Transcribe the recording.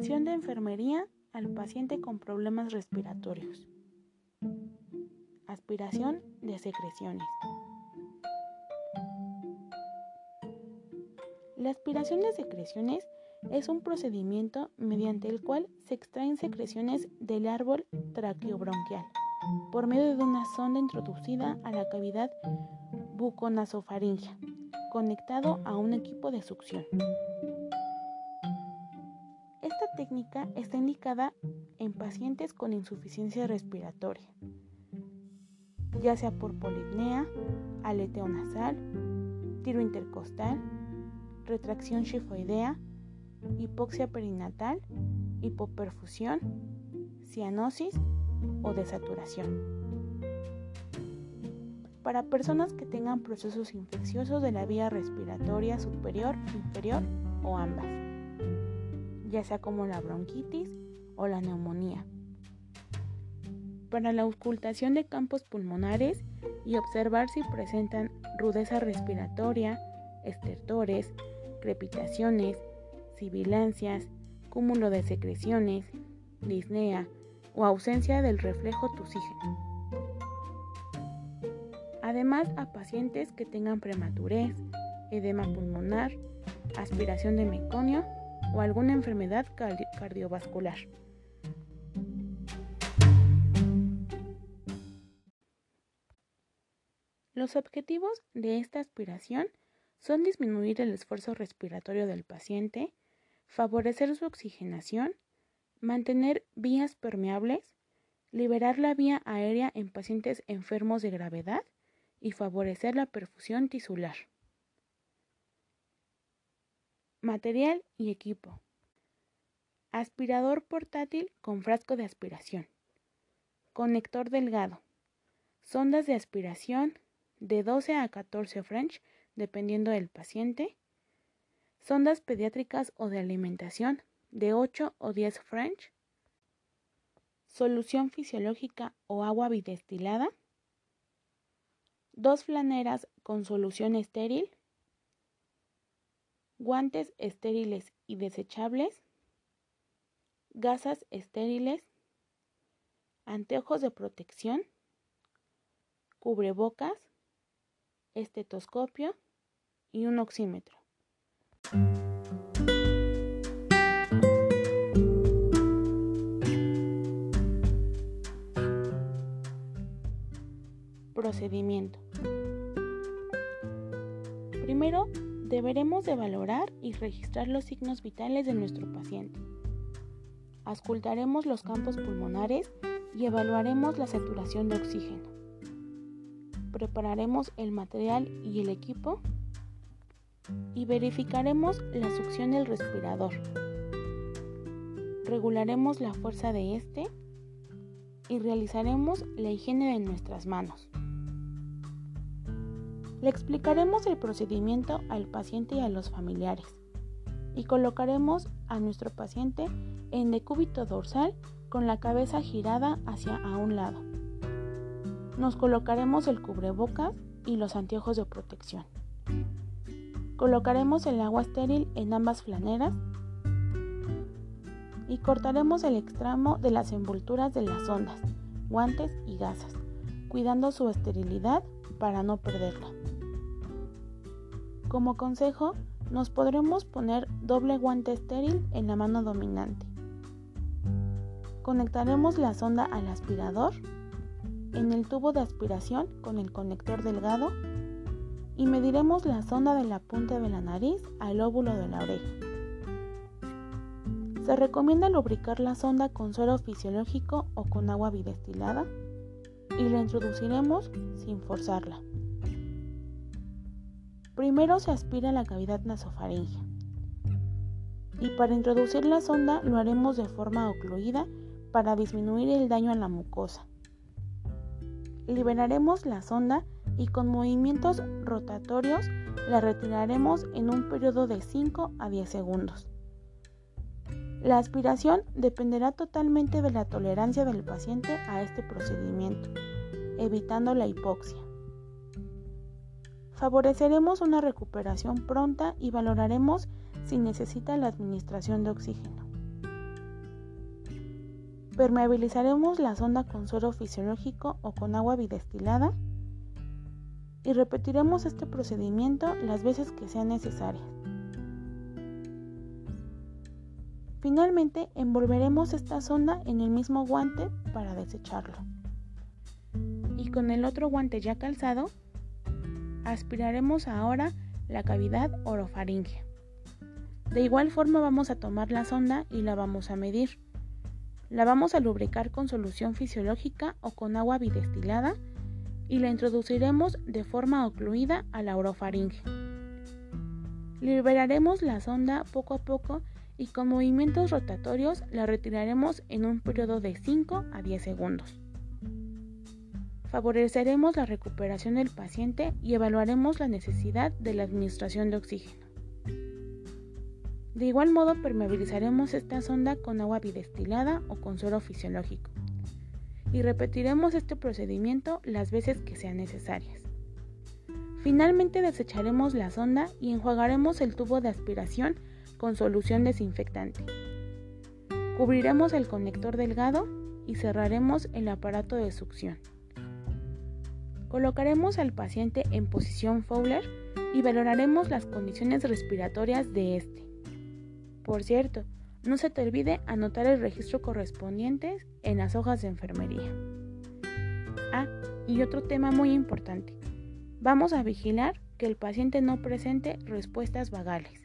Atención de enfermería al paciente con problemas respiratorios. Aspiración de secreciones. La aspiración de secreciones es un procedimiento mediante el cual se extraen secreciones del árbol traqueobronquial por medio de una sonda introducida a la cavidad buconasofaringea, conectado a un equipo de succión. Esta técnica está indicada en pacientes con insuficiencia respiratoria, ya sea por polipnea, aleteo nasal, tiro intercostal, retracción shifoidea, hipoxia perinatal, hipoperfusión, cianosis o desaturación. Para personas que tengan procesos infecciosos de la vía respiratoria superior, inferior o ambas, ya sea como la bronquitis o la neumonía. Para la ocultación de campos pulmonares y observar si presentan rudeza respiratoria, estertores, crepitaciones, sibilancias, cúmulo de secreciones, disnea o ausencia del reflejo tusígeno. Además, a pacientes que tengan prematurez, edema pulmonar, aspiración de meconio o alguna enfermedad cardiovascular. Los objetivos de esta aspiración son disminuir el esfuerzo respiratorio del paciente, favorecer su oxigenación, mantener vías permeables, liberar la vía aérea en pacientes enfermos de gravedad y favorecer la perfusión tisular. Material y equipo. Aspirador portátil con frasco de aspiración. Conector delgado. Sondas de aspiración de 12 a 14 French dependiendo del paciente. Sondas pediátricas o de alimentación de 8 o 10 French. Solución fisiológica o agua bidestilada. Dos flaneras con solución estéril. Guantes estériles y desechables. Gasas estériles. Anteojos de protección. Cubrebocas. Estetoscopio y un oxímetro. Procedimiento. Primero, deberemos de valorar y registrar los signos vitales de nuestro paciente. Ascultaremos los campos pulmonares y evaluaremos la saturación de oxígeno. Prepararemos el material y el equipo y verificaremos la succión del respirador. Regularemos la fuerza de este y realizaremos la higiene de nuestras manos. Le explicaremos el procedimiento al paciente y a los familiares y colocaremos a nuestro paciente en decúbito dorsal con la cabeza girada hacia a un lado. Nos colocaremos el cubrebocas y los anteojos de protección. Colocaremos el agua estéril en ambas flaneras y cortaremos el extremo de las envolturas de las ondas, guantes y gasas, cuidando su esterilidad para no perderla. Como consejo, nos podremos poner doble guante estéril en la mano dominante. Conectaremos la sonda al aspirador en el tubo de aspiración con el conector delgado y mediremos la sonda de la punta de la nariz al óvulo de la oreja. Se recomienda lubricar la sonda con suero fisiológico o con agua bidestilada y la introduciremos sin forzarla. Primero se aspira la cavidad nasofaringea y para introducir la sonda lo haremos de forma ocluida para disminuir el daño a la mucosa. Liberaremos la sonda y con movimientos rotatorios la retiraremos en un periodo de 5 a 10 segundos. La aspiración dependerá totalmente de la tolerancia del paciente a este procedimiento, evitando la hipoxia. Favoreceremos una recuperación pronta y valoraremos si necesita la administración de oxígeno. Permeabilizaremos la sonda con suero fisiológico o con agua bidestilada y repetiremos este procedimiento las veces que sean necesarias. Finalmente, envolveremos esta sonda en el mismo guante para desecharlo. Y con el otro guante ya calzado, aspiraremos ahora la cavidad orofaringea. De igual forma vamos a tomar la sonda y la vamos a medir. La vamos a lubricar con solución fisiológica o con agua bidestilada y la introduciremos de forma ocluida a la orofaringe. Liberaremos la sonda poco a poco y con movimientos rotatorios la retiraremos en un periodo de 5 a 10 segundos. Favoreceremos la recuperación del paciente y evaluaremos la necesidad de la administración de oxígeno. De igual modo, permeabilizaremos esta sonda con agua bidestilada o con suero fisiológico y repetiremos este procedimiento las veces que sean necesarias. Finalmente desecharemos la sonda y enjuagaremos el tubo de aspiración con solución desinfectante. Cubriremos el conector delgado y cerraremos el aparato de succión. Colocaremos al paciente en posición Fowler y valoraremos las condiciones respiratorias de este. Por cierto, no se te olvide anotar el registro correspondiente en las hojas de enfermería. Ah, y otro tema muy importante. Vamos a vigilar que el paciente no presente respuestas vagales.